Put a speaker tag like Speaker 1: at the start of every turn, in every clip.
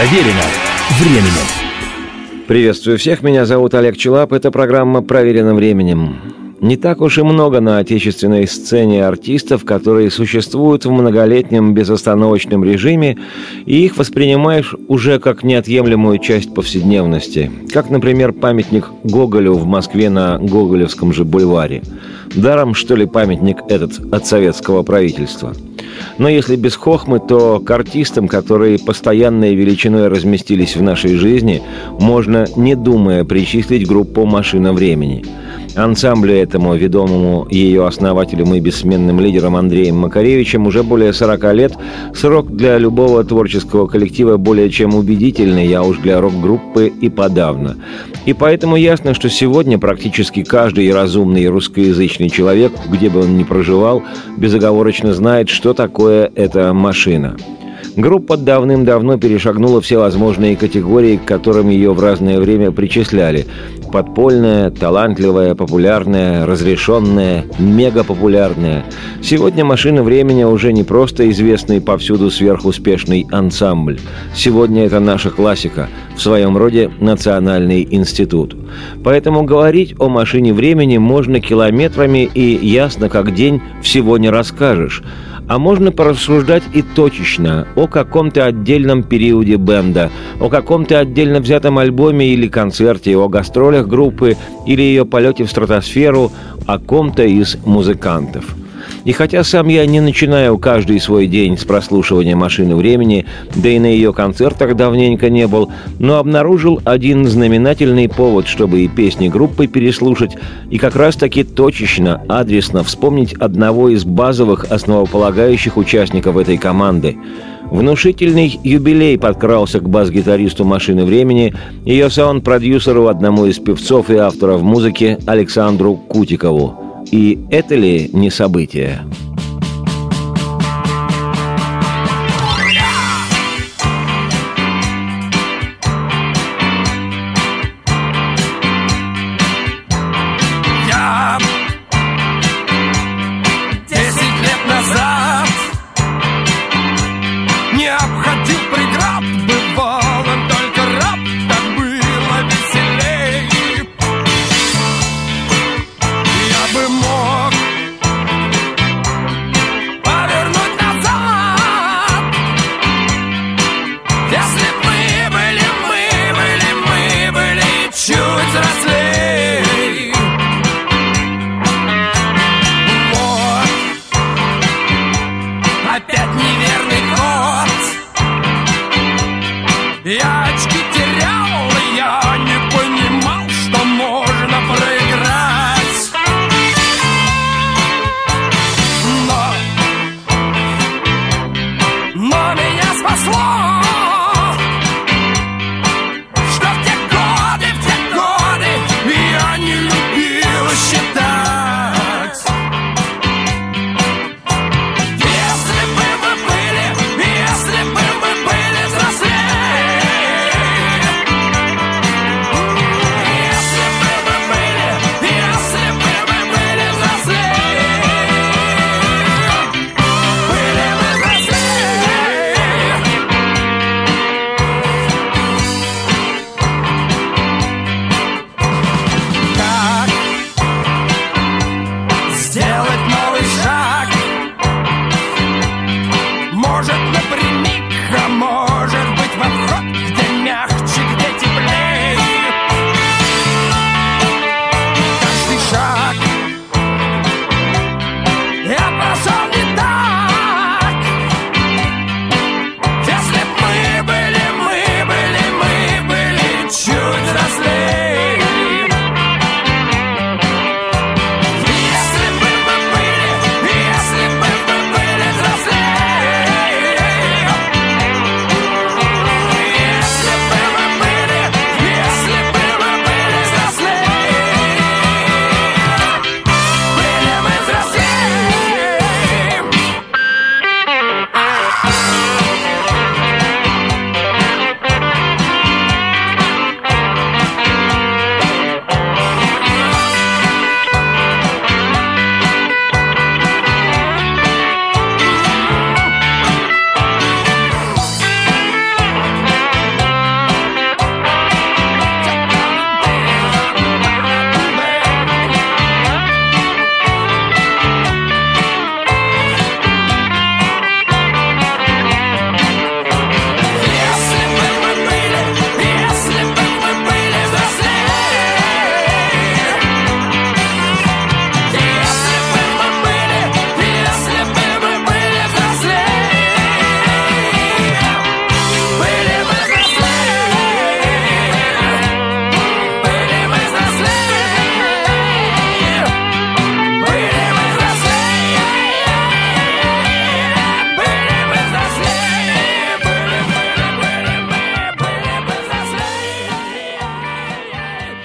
Speaker 1: Проверено временем.
Speaker 2: Приветствую всех, меня зовут Олег Челап, это программа «Проверено временем». Не так уж и много на отечественной сцене артистов, которые существуют в многолетнем безостановочном режиме, и их воспринимаешь уже как неотъемлемую часть повседневности. Как, например, памятник Гоголю в Москве на Гоголевском же бульваре. Даром, что ли, памятник этот от советского правительства – но если без хохмы, то к артистам, которые постоянной величиной разместились в нашей жизни, можно, не думая, причислить группу «Машина времени». Ансамблю этому, ведомому ее основателем и бессменным лидером Андреем Макаревичем, уже более 40 лет, срок для любого творческого коллектива более чем убедительный, а уж для рок-группы и подавно. И поэтому ясно, что сегодня практически каждый разумный русскоязычный человек, где бы он ни проживал, безоговорочно знает, что такое эта машина – Группа давным-давно перешагнула все возможные категории, к которым ее в разное время причисляли. Подпольная, талантливая, популярная, разрешенная, мегапопулярная. Сегодня «Машина времени» уже не просто известный повсюду сверхуспешный ансамбль. Сегодня это наша классика, в своем роде национальный институт. Поэтому говорить о «Машине времени» можно километрами и ясно как день всего не расскажешь – а можно порассуждать и точечно о каком-то отдельном периоде бенда, о каком-то отдельно взятом альбоме или концерте, о гастролях группы или ее полете в стратосферу, о ком-то из музыкантов – и хотя сам я не начинаю каждый свой день с прослушивания «Машины времени», да и на ее концертах давненько не был, но обнаружил один знаменательный повод, чтобы и песни группы переслушать, и как раз-таки точечно, адресно вспомнить одного из базовых основополагающих участников этой команды – Внушительный юбилей подкрался к бас-гитаристу «Машины времени», ее саунд-продюсеру, одному из певцов и авторов музыки Александру Кутикову. И это ли не событие?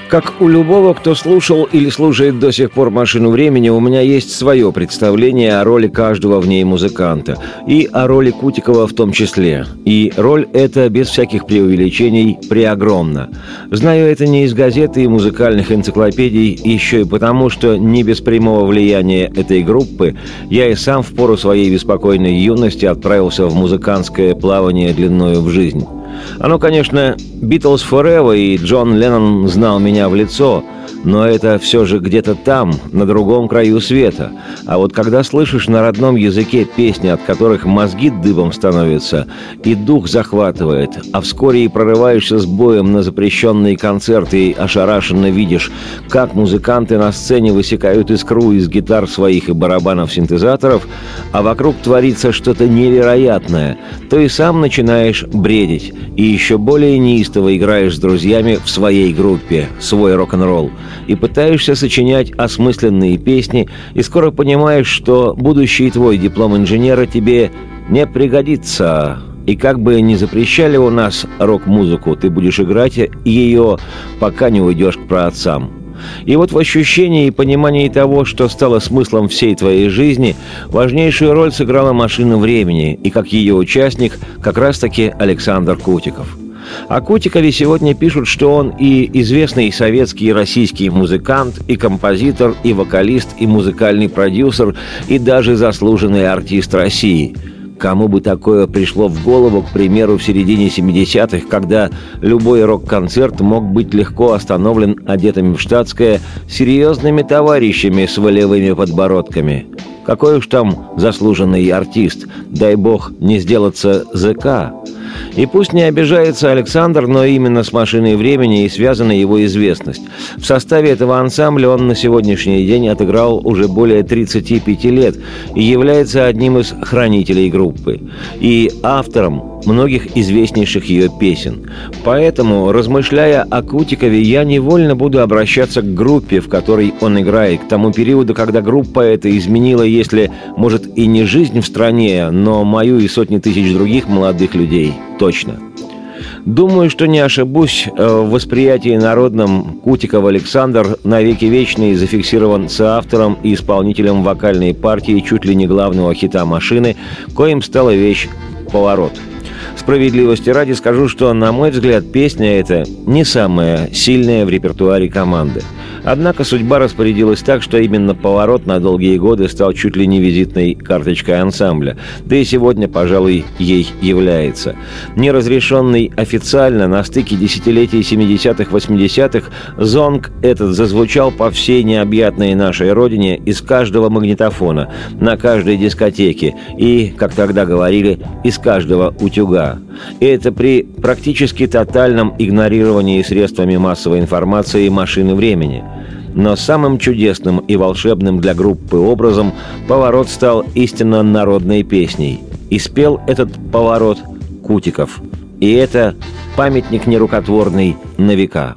Speaker 2: Как у любого, кто слушал или слушает до сих пор «Машину времени», у меня есть свое представление о роли каждого в ней музыканта. И о роли Кутикова в том числе. И роль эта, без всяких преувеличений, преогромна. Знаю это не из газеты и музыкальных энциклопедий, еще и потому, что не без прямого влияния этой группы я и сам в пору своей беспокойной юности отправился в музыкантское плавание длиною в жизнь. Оно, конечно, Beatles Forever и Джон Леннон знал меня в лицо, но это все же где-то там, на другом краю света. А вот когда слышишь на родном языке песни, от которых мозги дыбом становятся, и дух захватывает, а вскоре и прорываешься с боем на запрещенные концерты и ошарашенно видишь, как музыканты на сцене высекают искру из гитар своих и барабанов-синтезаторов, а вокруг творится что-то невероятное, то и сам начинаешь бредить, и еще более неистово играешь с друзьями в своей группе, свой рок-н-ролл и пытаешься сочинять осмысленные песни, и скоро понимаешь, что будущий твой диплом инженера тебе не пригодится. И как бы не запрещали у нас рок-музыку, ты будешь играть ее, пока не уйдешь к праотцам. И вот в ощущении и понимании того, что стало смыслом всей твоей жизни, важнейшую роль сыграла машина времени, и как ее участник как раз-таки Александр Кутиков – о Кутикове сегодня пишут, что он и известный советский и российский музыкант, и композитор, и вокалист, и музыкальный продюсер, и даже заслуженный артист России – Кому бы такое пришло в голову, к примеру, в середине 70-х, когда любой рок-концерт мог быть легко остановлен одетыми в штатское серьезными товарищами с волевыми подбородками. Какой уж там заслуженный артист, дай бог не сделаться ЗК. И пусть не обижается Александр, но именно с «Машиной времени» и связана его известность. В составе этого ансамбля он на сегодняшний день отыграл уже более 35 лет и является одним из хранителей группы. И автором многих известнейших ее песен. Поэтому, размышляя о Кутикове, я невольно буду обращаться к группе, в которой он играет, к тому периоду, когда группа эта изменила, если, может, и не жизнь в стране, но мою и сотни тысяч других молодых людей. Точно. Думаю, что не ошибусь, э, в восприятии народном Кутиков Александр навеки вечный зафиксирован соавтором и исполнителем вокальной партии чуть ли не главного хита машины, коим стала вещь «Поворот». Справедливости ради скажу, что, на мой взгляд, песня эта не самая сильная в репертуаре команды – Однако судьба распорядилась так, что именно поворот на долгие годы стал чуть ли не визитной карточкой ансамбля, да и сегодня, пожалуй, ей является. Неразрешенный официально на стыке десятилетий 70-х-80-х, зонг этот зазвучал по всей необъятной нашей родине из каждого магнитофона, на каждой дискотеке и, как тогда говорили, из каждого утюга. И это при практически тотальном игнорировании средствами массовой информации машины времени – но самым чудесным и волшебным для группы образом поворот стал истинно народной песней. И спел этот поворот Кутиков. И это памятник нерукотворный на века.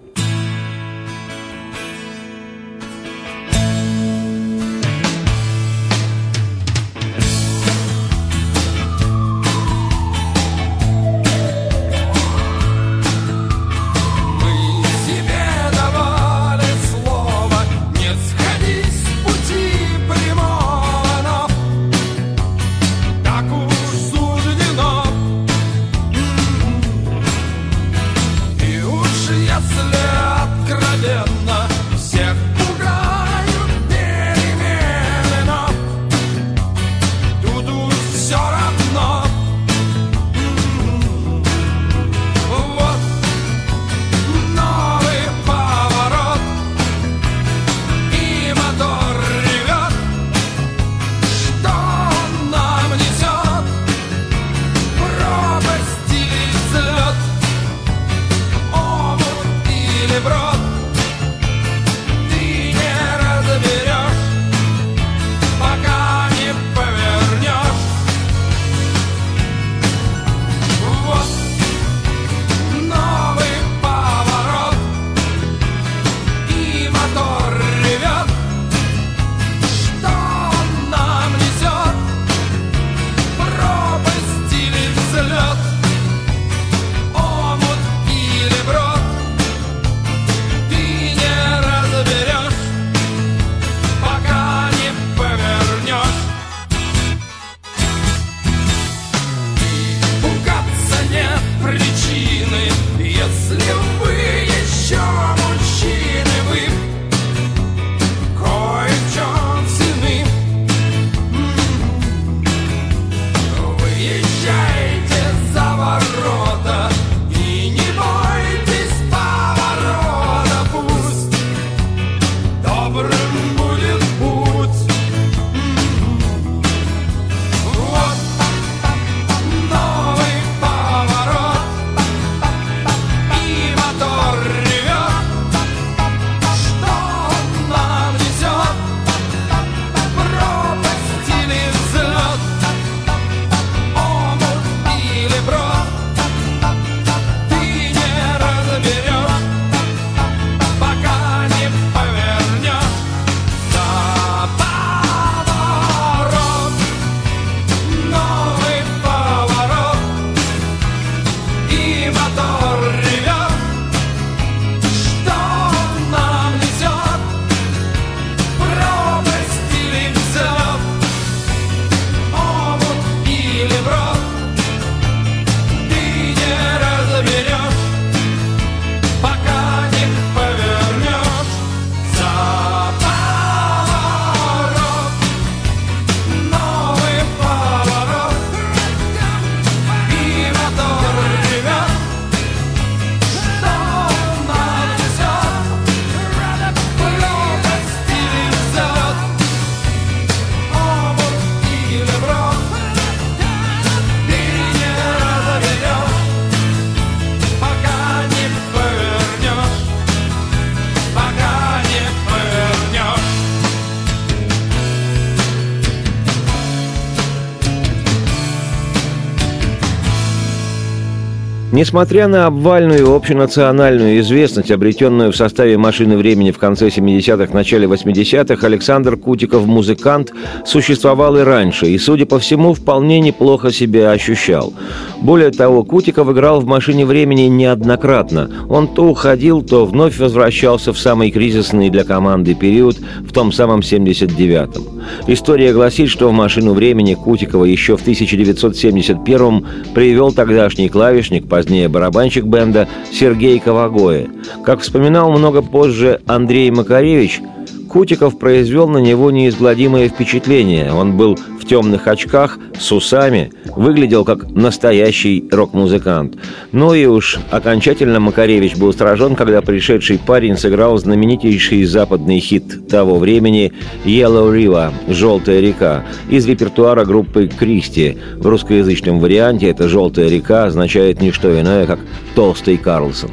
Speaker 2: Несмотря на обвальную общенациональную известность, обретенную в составе «Машины времени» в конце 70-х, начале 80-х, Александр Кутиков, музыкант, существовал и раньше, и, судя по всему, вполне неплохо себя ощущал. Более того, Кутиков играл в «Машине времени» неоднократно. Он то уходил, то вновь возвращался в самый кризисный для команды период, в том самом 79-м. История гласит, что в «Машину времени» Кутикова еще в 1971-м привел тогдашний клавишник по позднее барабанщик бенда Сергей Ковагоя. Как вспоминал много позже Андрей Макаревич, Кутиков произвел на него неизгладимое впечатление. Он был в темных очках, с усами, выглядел как настоящий рок-музыкант. Ну и уж окончательно Макаревич был сражен, когда пришедший парень сыграл знаменитейший западный хит того времени «Yellow River» – «Желтая река» из репертуара группы «Кристи». В русскоязычном варианте эта «Желтая река» означает не что иное, как «Толстый Карлсон».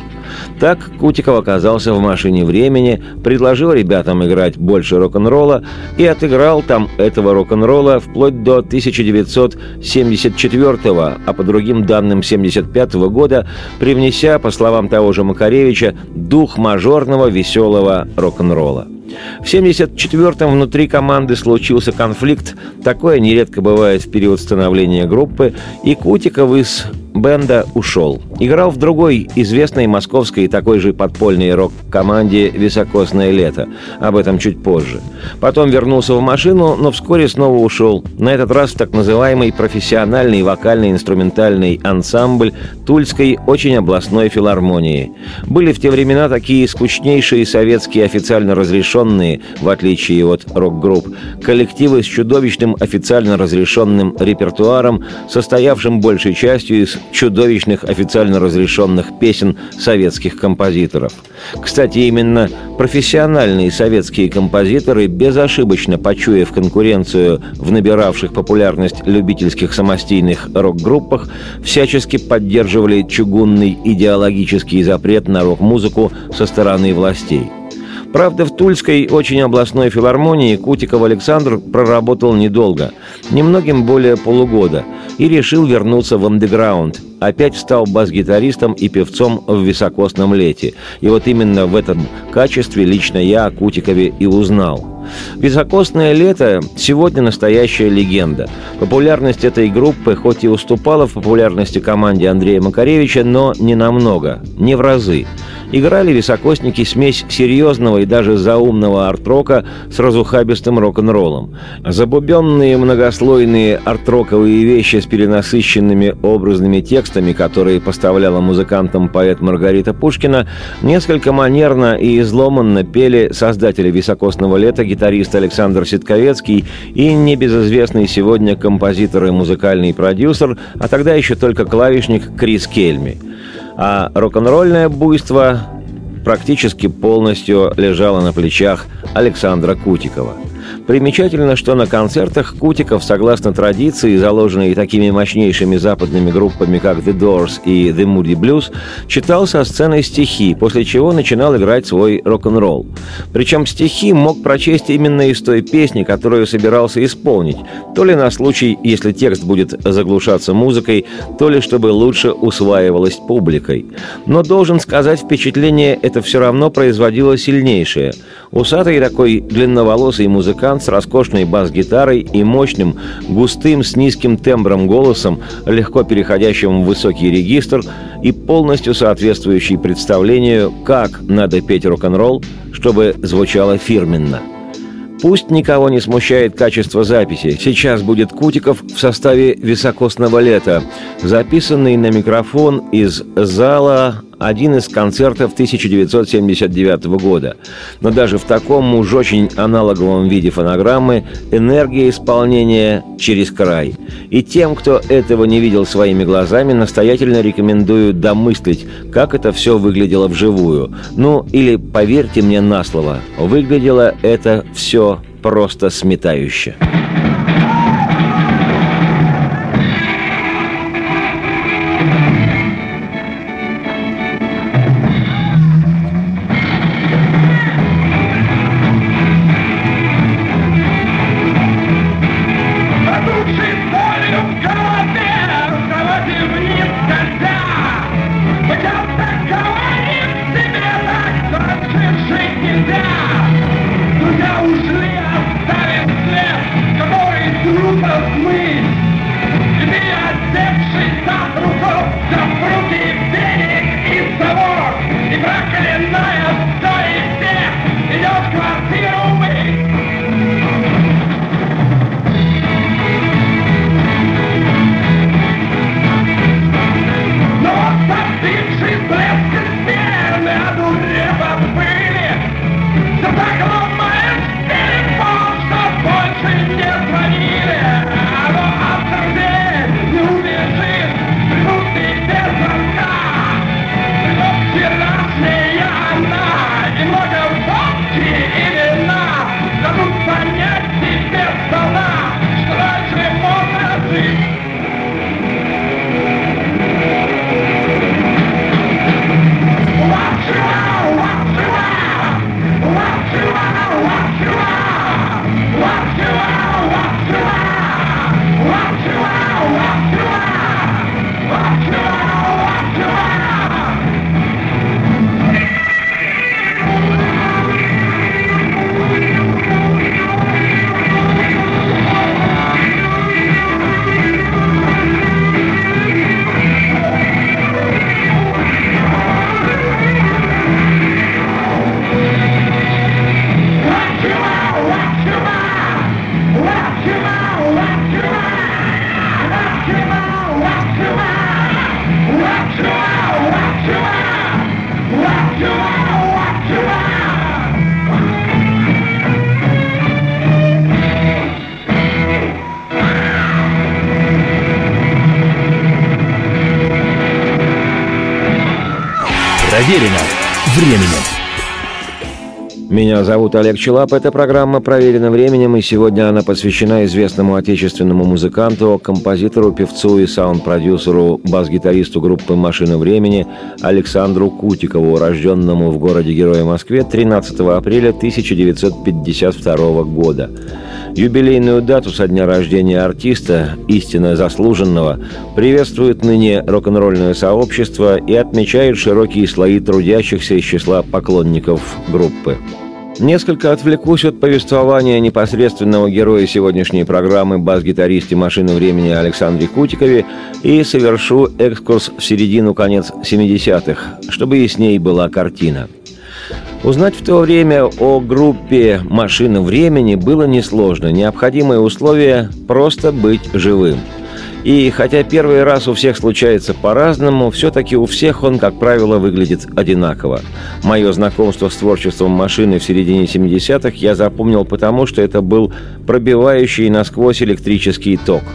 Speaker 2: Так Кутиков оказался в машине времени, предложил ребятам играть больше рок-н-ролла и отыграл там этого рок-н-ролла вплоть до 1974 а по другим данным 75 года, привнеся, по словам того же Макаревича, дух мажорного веселого рок-н-ролла. В 74-м внутри команды случился конфликт, такое нередко бывает в период становления группы, и Кутиков из бенда ушел. Играл в другой известной московской такой же подпольной рок-команде «Високосное лето». Об этом чуть позже. Потом вернулся в машину, но вскоре снова ушел. На этот раз в так называемый профессиональный вокально-инструментальный ансамбль Тульской очень областной филармонии. Были в те времена такие скучнейшие советские официально разрешенные, в отличие от рок-групп, коллективы с чудовищным официально разрешенным репертуаром, состоявшим большей частью из чудовищных официально разрешенных песен советских композиторов. Кстати, именно профессиональные советские композиторы, безошибочно почуяв конкуренцию в набиравших популярность любительских самостийных рок-группах, всячески поддерживали чугунный идеологический запрет на рок-музыку со стороны властей. Правда, в Тульской очень областной филармонии Кутиков Александр проработал недолго, немногим более полугода, и решил вернуться в андеграунд. Опять стал бас-гитаристом и певцом в «Високосном лете». И вот именно в этом качестве лично я о Кутикове и узнал. «Високосное лето» сегодня настоящая легенда. Популярность этой группы хоть и уступала в популярности команде Андрея Макаревича, но не намного, не в разы играли високосники смесь серьезного и даже заумного арт-рока с разухабистым рок-н-роллом. Забубенные многослойные арт-роковые вещи с перенасыщенными образными текстами, которые поставляла музыкантам поэт Маргарита Пушкина, несколько манерно и изломанно пели создатели «Високосного лета» гитарист Александр Ситковецкий и небезызвестный сегодня композитор и музыкальный продюсер, а тогда еще только клавишник Крис Кельми – а рок-н-ролльное буйство практически полностью лежало на плечах Александра Кутикова – Примечательно, что на концертах Кутиков, согласно традиции, заложенной такими мощнейшими западными группами, как The Doors и The Moody Blues, читал со сцены стихи, после чего начинал играть свой рок-н-ролл. Причем стихи мог прочесть именно из той песни, которую собирался исполнить, то ли на случай, если текст будет заглушаться музыкой, то ли чтобы лучше усваивалось публикой. Но должен сказать, впечатление это все равно производило сильнейшее. Усатый такой длинноволосый музыкант музыкант с роскошной бас-гитарой и мощным, густым, с низким тембром голосом, легко переходящим в высокий регистр и полностью соответствующий представлению, как надо петь рок-н-ролл, чтобы звучало фирменно – Пусть никого не смущает качество записи. Сейчас будет Кутиков в составе «Високосного лета», записанный на микрофон из зала один из концертов 1979 года. Но даже в таком уж очень аналоговом виде фонограммы энергия исполнения через край. И тем, кто этого не видел своими глазами, настоятельно рекомендую домыслить, как это все выглядело вживую. Ну, или поверьте мне на слово, выглядело это все просто сметающе. Меня зовут Олег Челап. Эта программа проверена временем, и сегодня она посвящена известному отечественному музыканту, композитору, певцу и саунд-продюсеру, бас-гитаристу группы «Машина времени» Александру Кутикову, рожденному в городе Героя Москве 13 апреля 1952 года. Юбилейную дату со дня рождения артиста, истинно заслуженного, приветствует ныне рок-н-ролльное сообщество и отмечает широкие слои трудящихся из числа поклонников группы. Несколько отвлекусь от повествования непосредственного героя сегодняшней программы бас-гитаристе «Машины времени» Александре Кутикове и совершу экскурс в середину-конец 70-х, чтобы ясней была картина. Узнать в то время о группе «Машина времени» было несложно. Необходимое условие – просто быть живым – и хотя первый раз у всех случается по-разному, все-таки у всех он, как правило, выглядит одинаково. Мое знакомство с творчеством машины в середине 70-х я запомнил потому, что это был пробивающий насквозь электрический ток –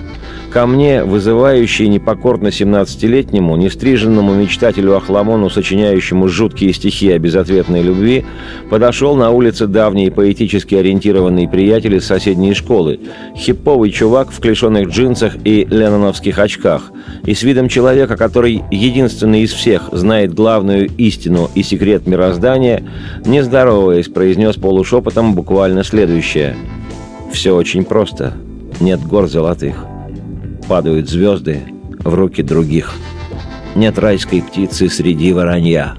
Speaker 2: Ко мне, вызывающий непокорно 17-летнему, нестриженному мечтателю Ахламону, сочиняющему жуткие стихи о безответной любви, подошел на улице давний поэтически ориентированный приятель из соседней школы, хиповый чувак в клешеных джинсах и ленноновских очках, и с видом человека, который единственный из всех знает главную истину и секрет мироздания, не здороваясь, произнес полушепотом буквально следующее. «Все очень просто. Нет гор золотых» падают звезды в руки других. Нет райской птицы среди воронья.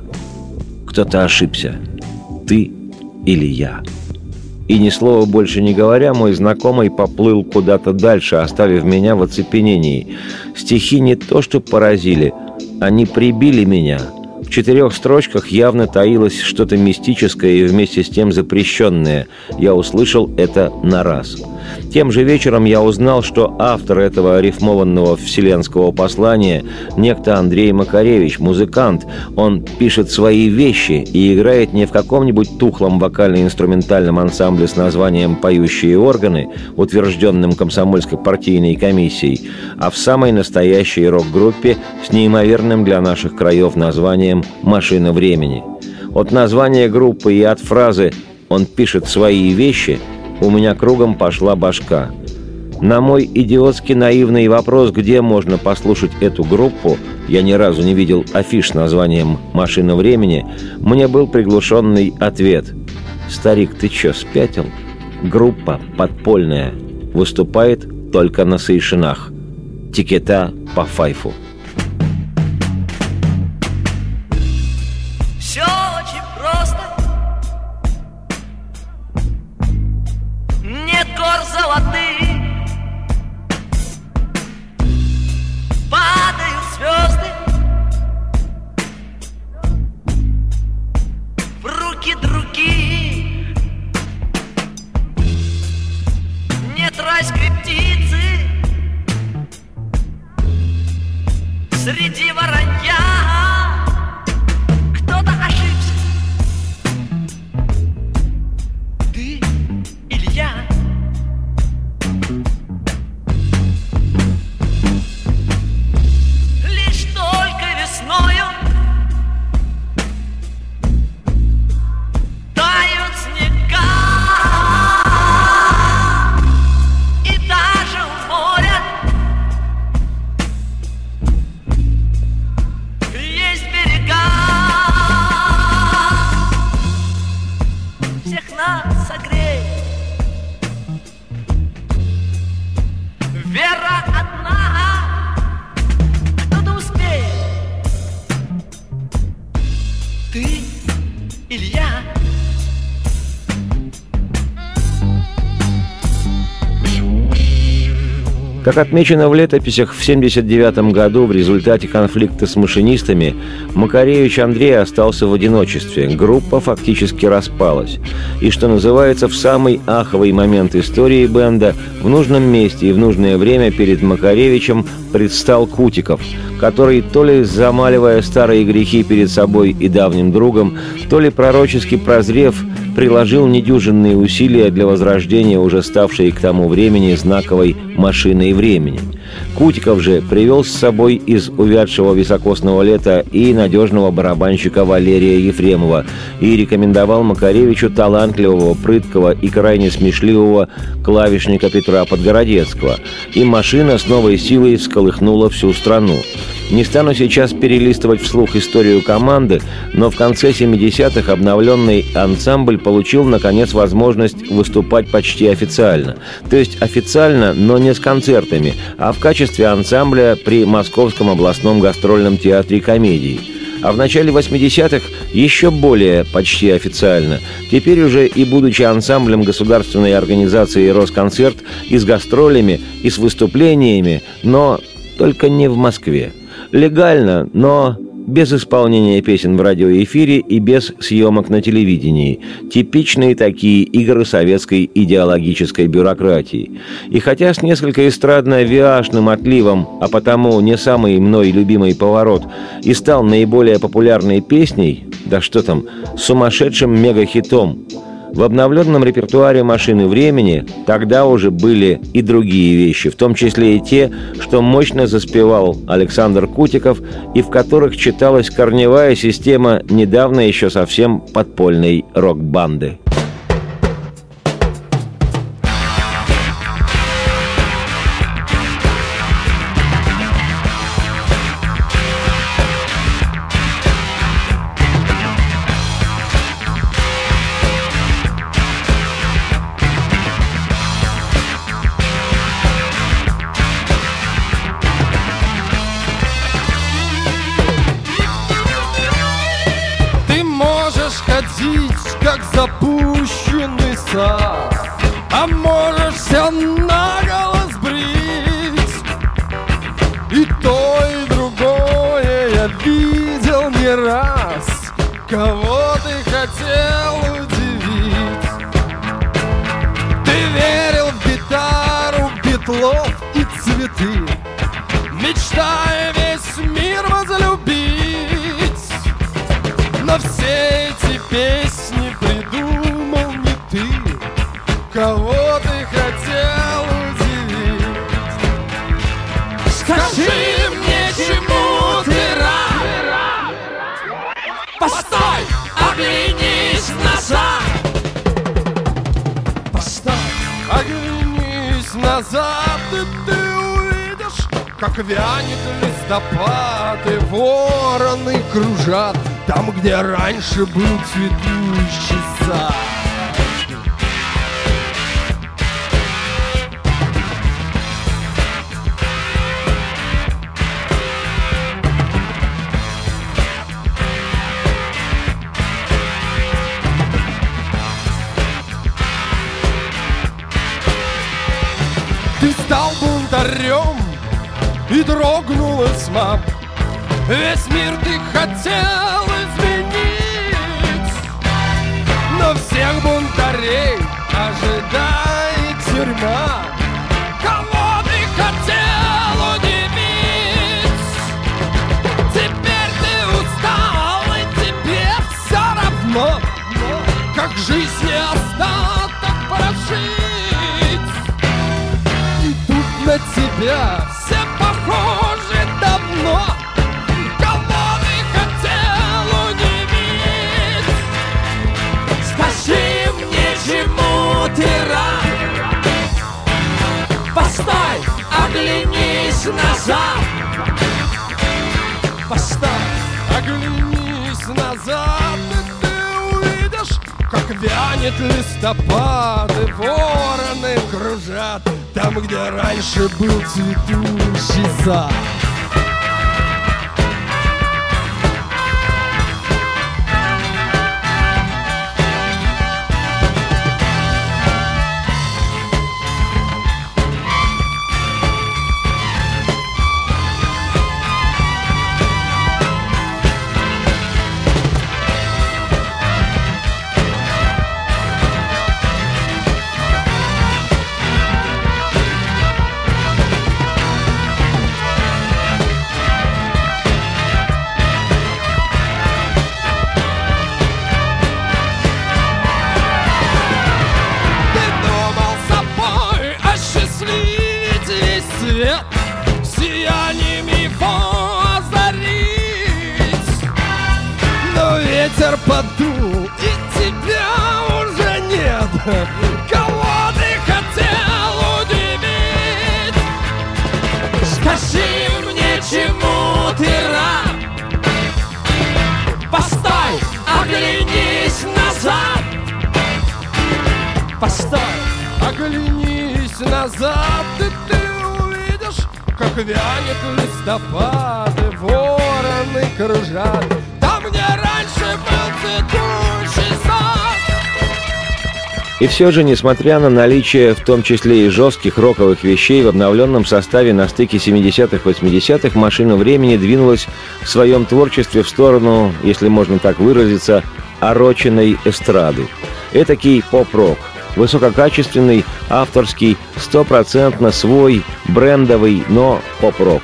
Speaker 2: Кто-то ошибся. Ты или я. И ни слова больше не говоря, мой знакомый поплыл куда-то дальше, оставив меня в оцепенении. Стихи не то что поразили, они прибили меня — четырех строчках явно таилось что-то мистическое и вместе с тем запрещенное. Я услышал это на раз. Тем же вечером я узнал, что автор этого рифмованного вселенского послания – некто Андрей Макаревич, музыкант. Он пишет свои вещи и играет не в каком-нибудь тухлом вокально-инструментальном ансамбле с названием «Поющие органы», утвержденным комсомольской партийной комиссией, а в самой настоящей рок-группе с неимоверным для наших краев названием «Машина времени». От названия группы и от фразы «он пишет свои вещи» у меня кругом пошла башка. На мой идиотски наивный вопрос, где можно послушать эту группу, я ни разу не видел афиш с названием «Машина времени», мне был приглушенный ответ. «Старик, ты чё, спятил?» Группа подпольная. Выступает только на Сейшинах. Тикета по файфу. Как отмечено в летописях, в 1979 году в результате конфликта с машинистами Макаревич Андрей остался в одиночестве. Группа фактически распалась. И, что называется, в самый аховый момент истории бенда в нужном месте и в нужное время перед Макаревичем предстал Кутиков, который, то ли замаливая старые грехи перед собой и давним другом, то ли пророчески прозрев, приложил недюжинные усилия для возрождения уже ставшей к тому времени знаковой машиной времени. Кутиков же привел с собой из увядшего високосного лета и надежного барабанщика Валерия Ефремова и рекомендовал Макаревичу талантливого, прыткого и крайне смешливого клавишника Петра Подгородецкого. И машина с новой силой всколыхнула всю страну. Не стану сейчас перелистывать вслух историю команды, но в конце 70-х обновленный ансамбль получил, наконец, возможность выступать почти официально. То есть официально, но не с концертами, а в качестве ансамбля при Московском областном гастрольном театре комедии. А в начале 80-х еще более почти официально. Теперь уже и будучи ансамблем государственной организации «Росконцерт» и с гастролями, и с выступлениями, но только не в Москве. Легально, но без исполнения песен в радиоэфире и без съемок на телевидении. Типичные такие игры советской идеологической бюрократии. И хотя с несколько эстрадно-виашным отливом, а потому не самый мной любимый поворот, и стал наиболее популярной песней, да что там, сумасшедшим мегахитом, в обновленном репертуаре «Машины времени» тогда уже были и другие вещи, в том числе и те, что мощно заспевал Александр Кутиков и в которых читалась корневая система недавно еще совсем подпольной рок-банды.
Speaker 3: Листопад и вороны кружат Там, где раньше был цветущий сад и дрогнула тьма Весь мир ты хотел изменить Но всех бунтарей ожидает тюрьма. Кого ты хотел Теперь ты устал и тебе все равно. Как жизни остаток прожить? И тут на тебя похоже давно Кого хотел удивить. Скажи мне, чему ты рад? Постой, оглянись назад. Постой, оглянись назад И ты увидишь, как вянет листопад И вороны кружат там, где раньше был цветущий сад
Speaker 2: все же, несмотря на наличие, в том числе и жестких роковых вещей, в обновленном составе на стыке 70-х-80-х машина времени двинулась в своем творчестве в сторону, если можно так выразиться, ороченной эстрады. Этакий поп-рок, высококачественный, авторский, стопроцентно свой, брендовый, но поп-рок.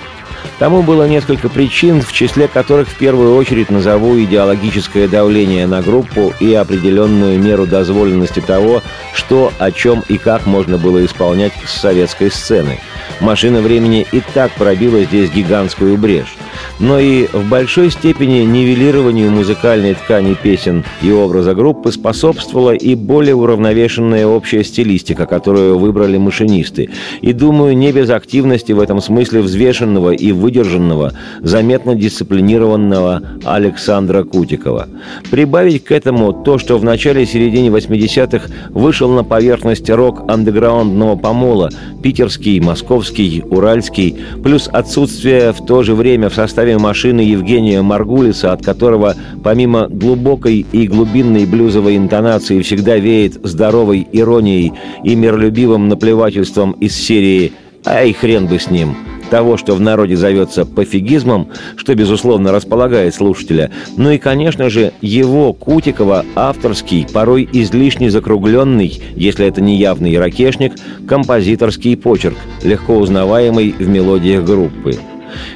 Speaker 2: Тому было несколько причин, в числе которых в первую очередь назову идеологическое давление на группу и определенную меру дозволенности того, что, о чем и как можно было исполнять с советской сцены. «Машина времени» и так пробила здесь гигантскую брешь но и в большой степени нивелированию музыкальной ткани песен и образа группы способствовала и более уравновешенная общая стилистика, которую выбрали машинисты. И, думаю, не без активности в этом смысле взвешенного и выдержанного, заметно дисциплинированного Александра Кутикова. Прибавить к этому то, что в начале-середине 80-х вышел на поверхность рок андеграундного помола, питерский, московский, уральский, плюс отсутствие в то же время в составе составе машины Евгения Маргулиса, от которого помимо глубокой и глубинной блюзовой интонации всегда веет здоровой иронией и миролюбивым наплевательством из серии «Ай, хрен бы с ним!» того, что в народе зовется пофигизмом, что, безусловно, располагает слушателя, ну и, конечно же, его, Кутикова, авторский, порой излишне закругленный, если это не явный ракешник, композиторский почерк, легко узнаваемый в мелодиях группы.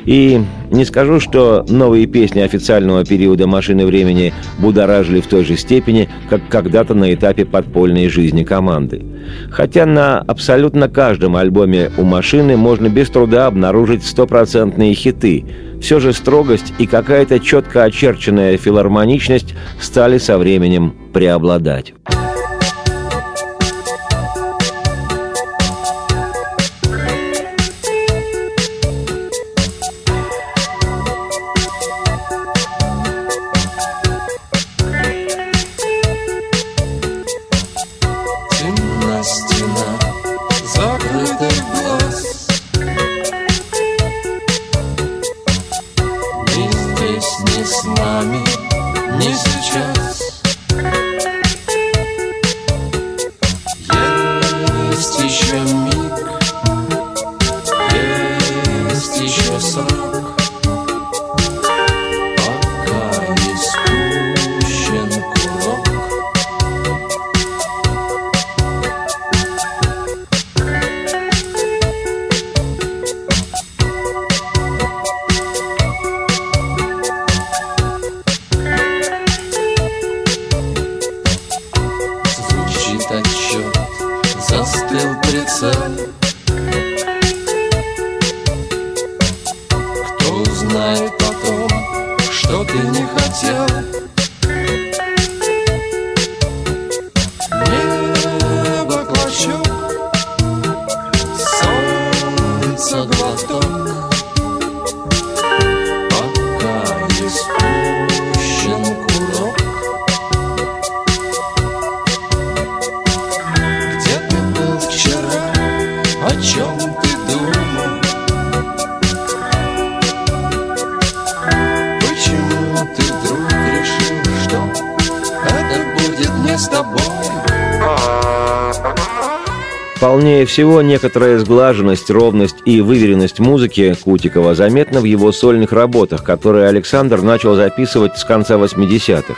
Speaker 2: И не скажу, что новые песни официального периода «Машины времени» будоражили в той же степени, как когда-то на этапе подпольной жизни команды. Хотя на абсолютно каждом альбоме у «Машины» можно без труда обнаружить стопроцентные хиты. Все же строгость и какая-то четко очерченная филармоничность стали со временем преобладать. Всего некоторая сглаженность, ровность и выверенность музыки Кутикова заметна в его сольных работах, которые Александр начал записывать с конца 80-х.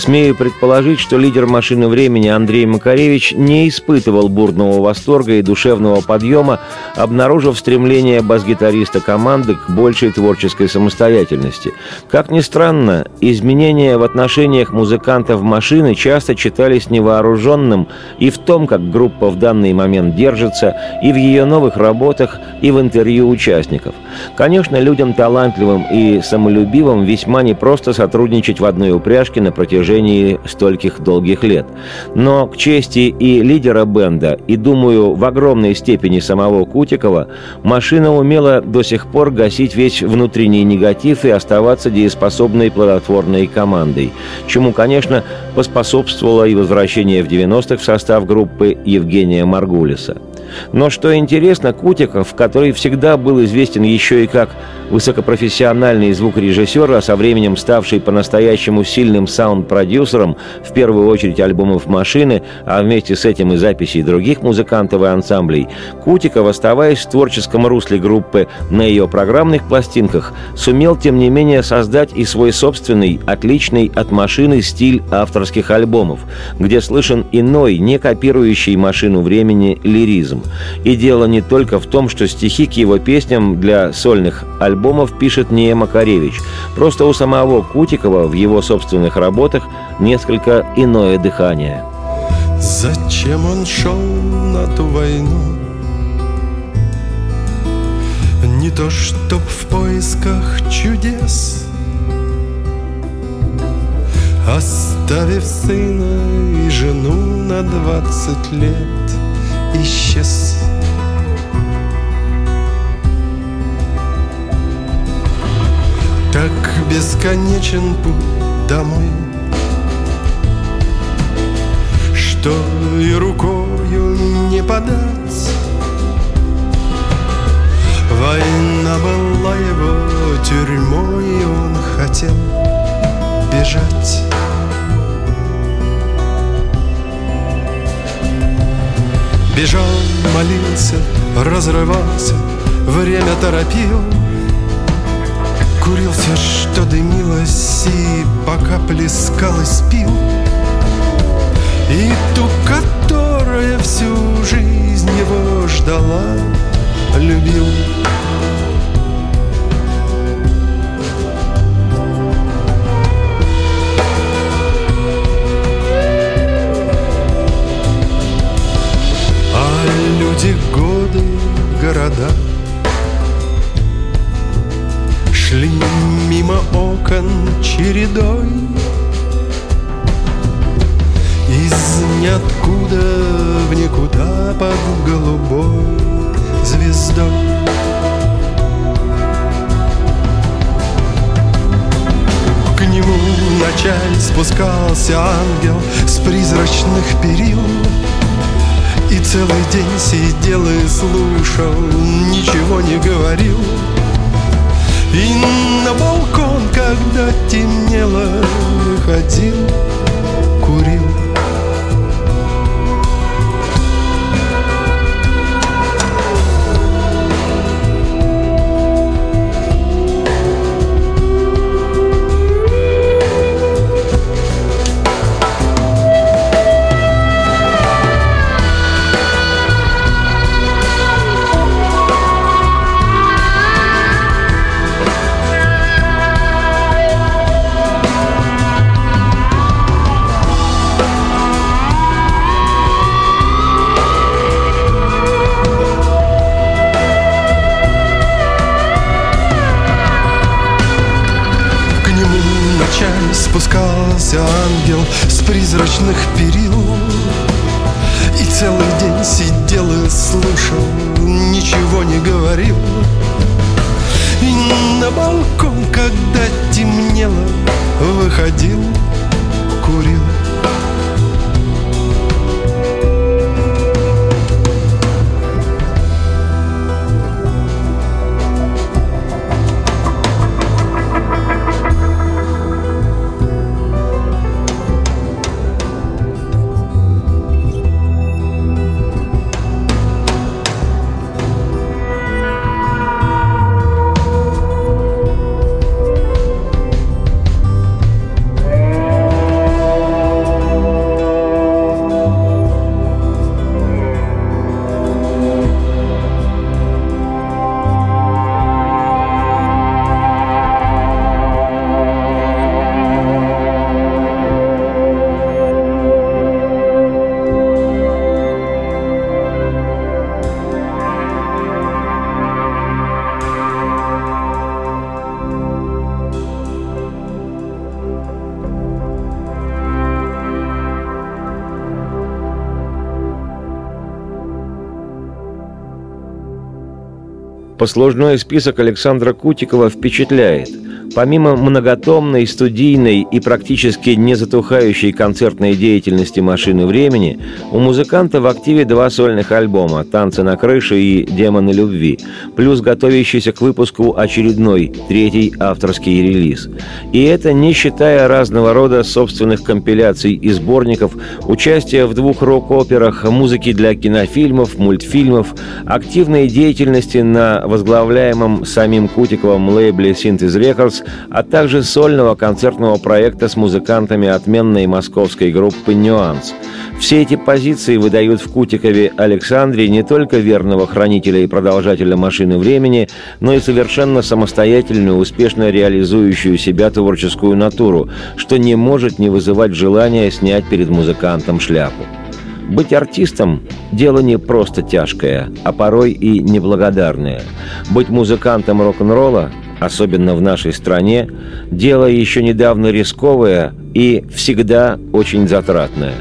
Speaker 2: Смею предположить, что лидер «Машины времени» Андрей Макаревич не испытывал бурного восторга и душевного подъема, обнаружив стремление бас-гитариста команды к большей творческой самостоятельности. Как ни странно, изменения в отношениях музыкантов «Машины» часто читались невооруженным и в том, как группа в данный момент держится, и в ее новых работах, и в интервью участников. Конечно, людям талантливым и самолюбивым весьма непросто сотрудничать в одной упряжке на протяжении протяжении стольких долгих лет. Но к чести и лидера бенда, и, думаю, в огромной степени самого Кутикова, машина умела до сих пор гасить весь внутренний негатив и оставаться дееспособной плодотворной командой, чему, конечно, поспособствовало и возвращение в 90-х в состав группы Евгения Маргулиса. Но что интересно, Кутиков, который всегда был известен еще и как высокопрофессиональный звукорежиссер, а со временем ставший по-настоящему сильным саунд-продюсером, в первую очередь альбомов «Машины», а вместе с этим и записей других музыкантов и ансамблей, Кутиков, оставаясь в творческом русле группы на ее программных пластинках, сумел, тем не менее, создать и свой собственный, отличный от «Машины» стиль авторских альбомов, где слышен иной, не копирующий «Машину времени» лиризм. И дело не только в том, что стихи к его песням для сольных альбомов пишет не Макаревич. Просто у самого Кутикова в его собственных работах несколько иное дыхание.
Speaker 3: Зачем он шел на ту войну? Не то чтоб в поисках чудес Оставив сына и жену на двадцать лет исчез. Так бесконечен путь домой, Что и рукою не подать. Война была его тюрьмой, и он хотел бежать. Бежал, молился, разрывался, время торопил. Курил все, что дымилось, и пока плескалось пил И ту, которая всю жизнь его ждала, любил люди, годы, города Шли мимо окон чередой. Из ниоткуда в никуда под голубой звездой. К нему в спускался ангел с призрачных перил и целый день сидел и слушал, ничего не говорил. И на балкон, когда темнело, выходил,
Speaker 2: Послужной список Александра Кутикова впечатляет – Помимо многотомной, студийной и практически не затухающей концертной деятельности «Машины времени», у музыканта в активе два сольных альбома «Танцы на крыше» и «Демоны любви», плюс готовящийся к выпуску очередной, третий авторский релиз. И это не считая разного рода собственных компиляций и сборников, участия в двух рок-операх, музыки для кинофильмов, мультфильмов, активной деятельности на возглавляемом самим Кутиковым лейбле «Синтез А также сольного концертного проекта с музыкантами отменной московской группы «Нюанс». Все эти позиции выдают в Кутикове Александре не только верного хранителя и продолжателя машины времени, но и совершенно самостоятельную, успешно реализующую себя творческую натуру, что не может не вызывать желания снять перед музыкантом шляпу. Быть артистом – дело не просто тяжкое, а порой и неблагодарное. Быть музыкантом рок-н-ролла особенно в нашей стране, дело еще недавно рисковое и всегда очень затратное.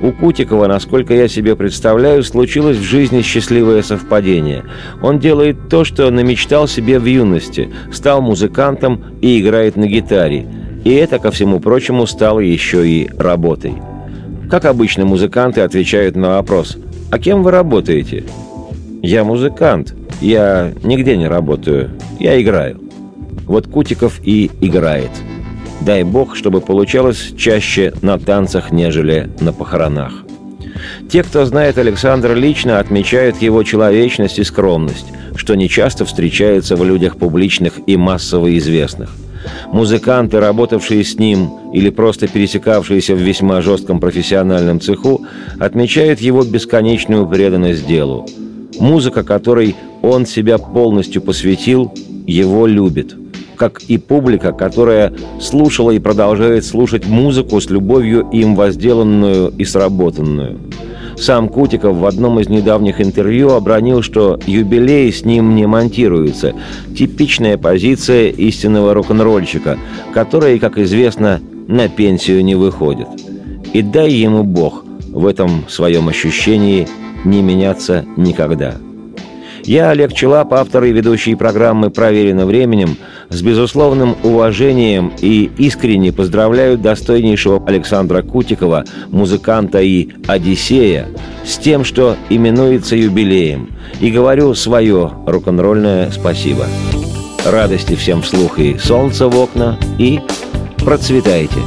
Speaker 2: У Кутикова, насколько я себе представляю, случилось в жизни счастливое совпадение. Он делает то, что намечтал себе в юности, стал музыкантом и играет на гитаре. И это, ко всему прочему, стало еще и работой. Как обычно музыканты отвечают на вопрос «А кем вы работаете?» «Я музыкант. Я нигде не работаю. Я играю». Вот Кутиков и играет. Дай бог, чтобы получалось чаще на танцах, нежели на похоронах. Те, кто знает Александра лично, отмечают его человечность и скромность, что нечасто встречается в людях публичных и массово известных. Музыканты, работавшие с ним или просто пересекавшиеся в весьма жестком профессиональном цеху, отмечают его бесконечную преданность делу. Музыка, которой он себя полностью посвятил, его любит – как и публика, которая слушала и продолжает слушать музыку с любовью им возделанную и сработанную. Сам Кутиков в одном из недавних интервью обронил, что юбилей с ним не монтируется. Типичная позиция истинного рок-н-ролльщика, который, как известно, на пенсию не выходит. И дай ему Бог в этом своем ощущении не меняться никогда. Я, Олег Челап, автор и ведущий программы «Проверено временем», с безусловным уважением и искренне поздравляю достойнейшего Александра Кутикова, музыканта и «Одиссея», с тем, что именуется юбилеем, и говорю свое рок-н-ролльное спасибо. Радости всем вслух и солнца в окна, и процветайте!